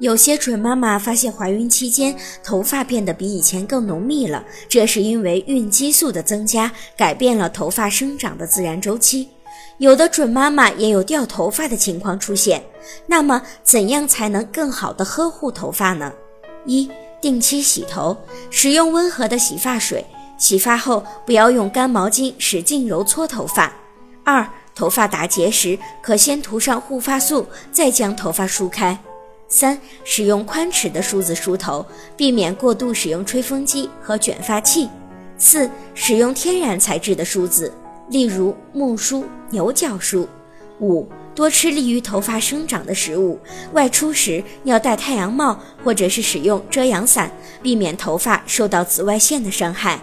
有些准妈妈发现怀孕期间头发变得比以前更浓密了，这是因为孕激素的增加改变了头发生长的自然周期。有的准妈妈也有掉头发的情况出现。那么，怎样才能更好的呵护头发呢？一、定期洗头，使用温和的洗发水。洗发后不要用干毛巾使劲揉搓头发。二、头发打结时，可先涂上护发素，再将头发梳开。三、使用宽齿的梳子梳头，避免过度使用吹风机和卷发器。四、使用天然材质的梳子，例如木梳、牛角梳。五、多吃利于头发生长的食物，外出时要戴太阳帽或者是使用遮阳伞，避免头发受到紫外线的伤害。